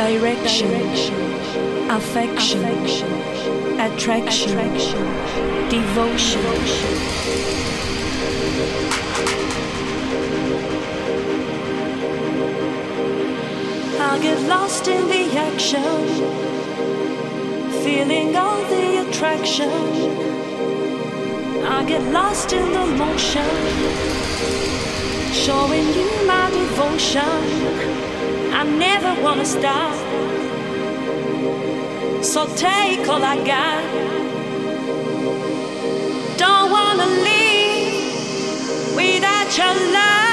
direction, affection, attraction, devotion. I get lost in the action, feeling all the attraction. I get lost in the motion, showing you my devotion. I never wanna stop, so take all I got. Don't wanna leave without your love.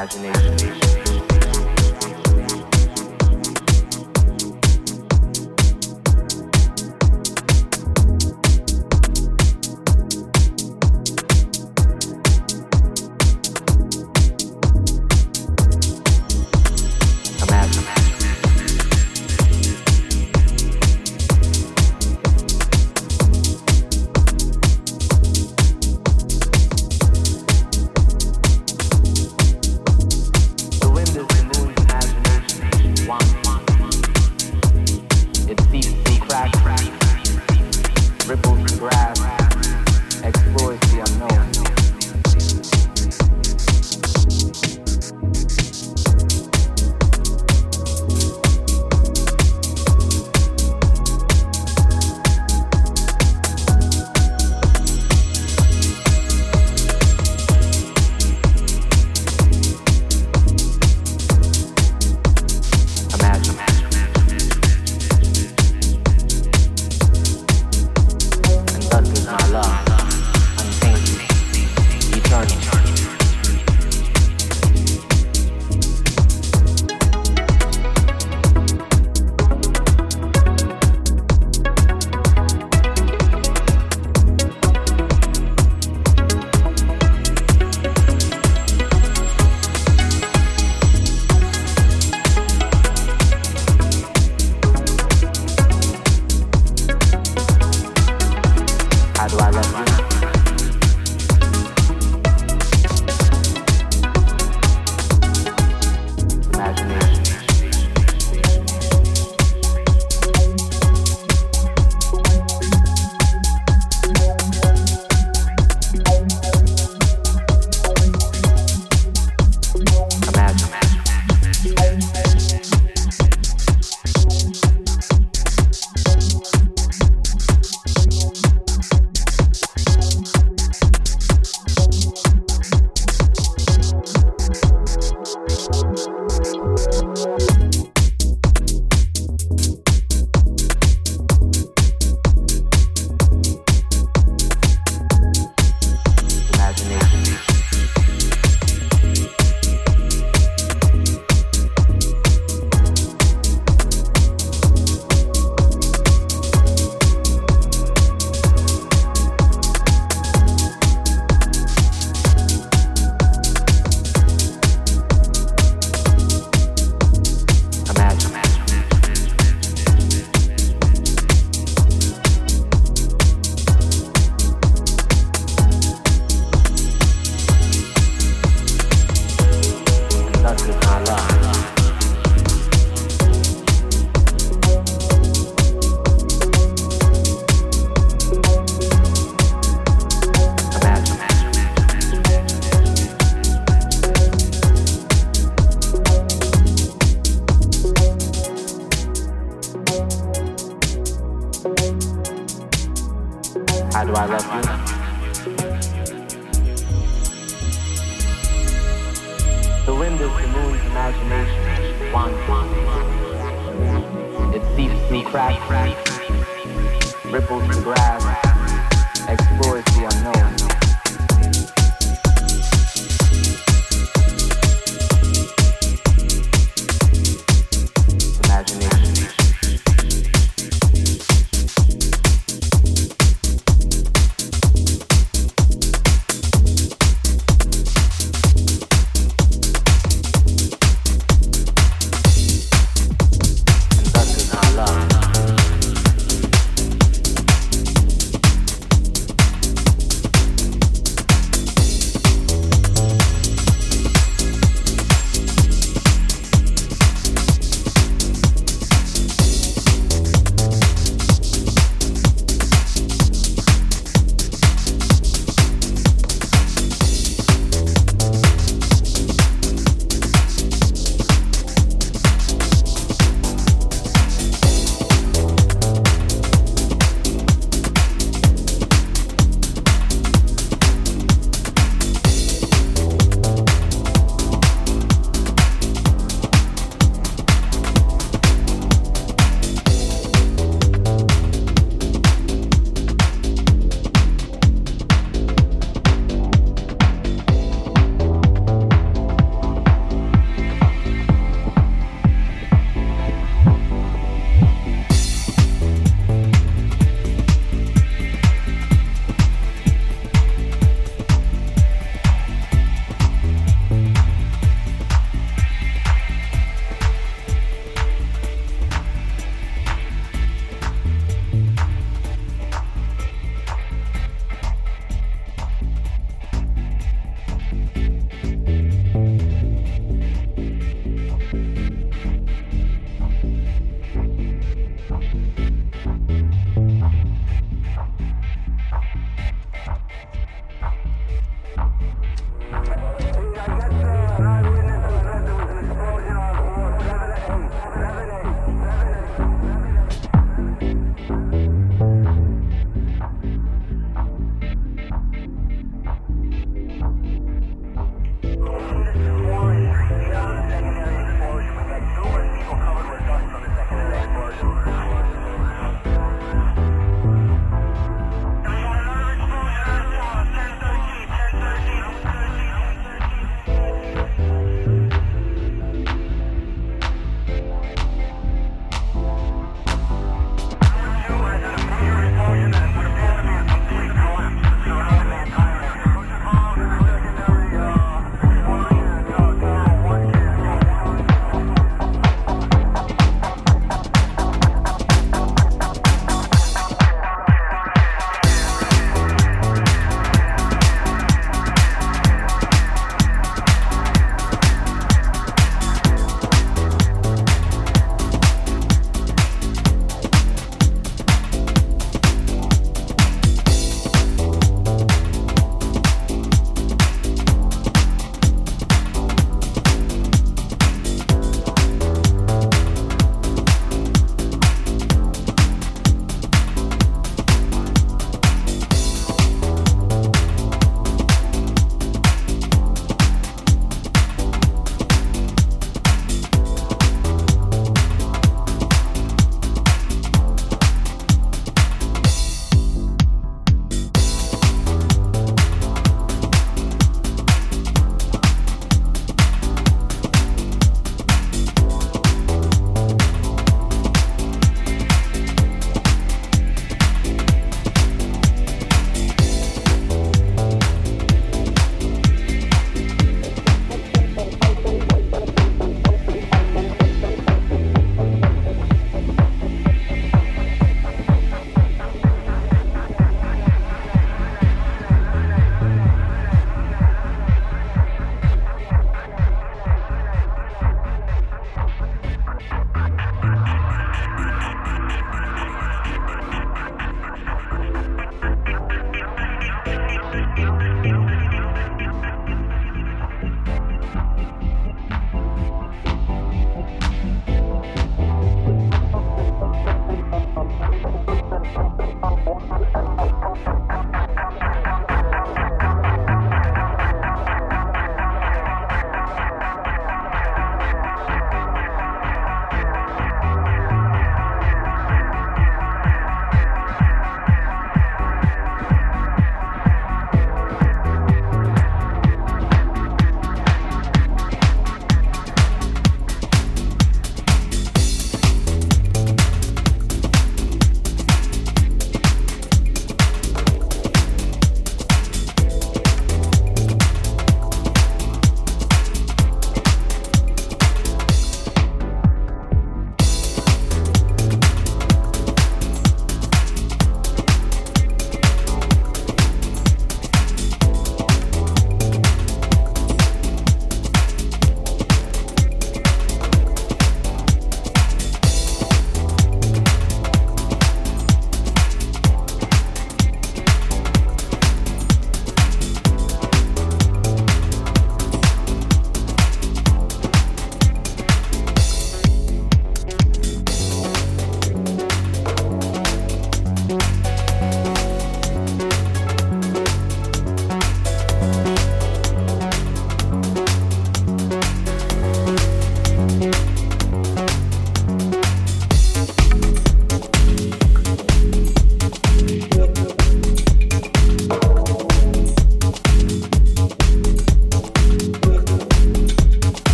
imagination.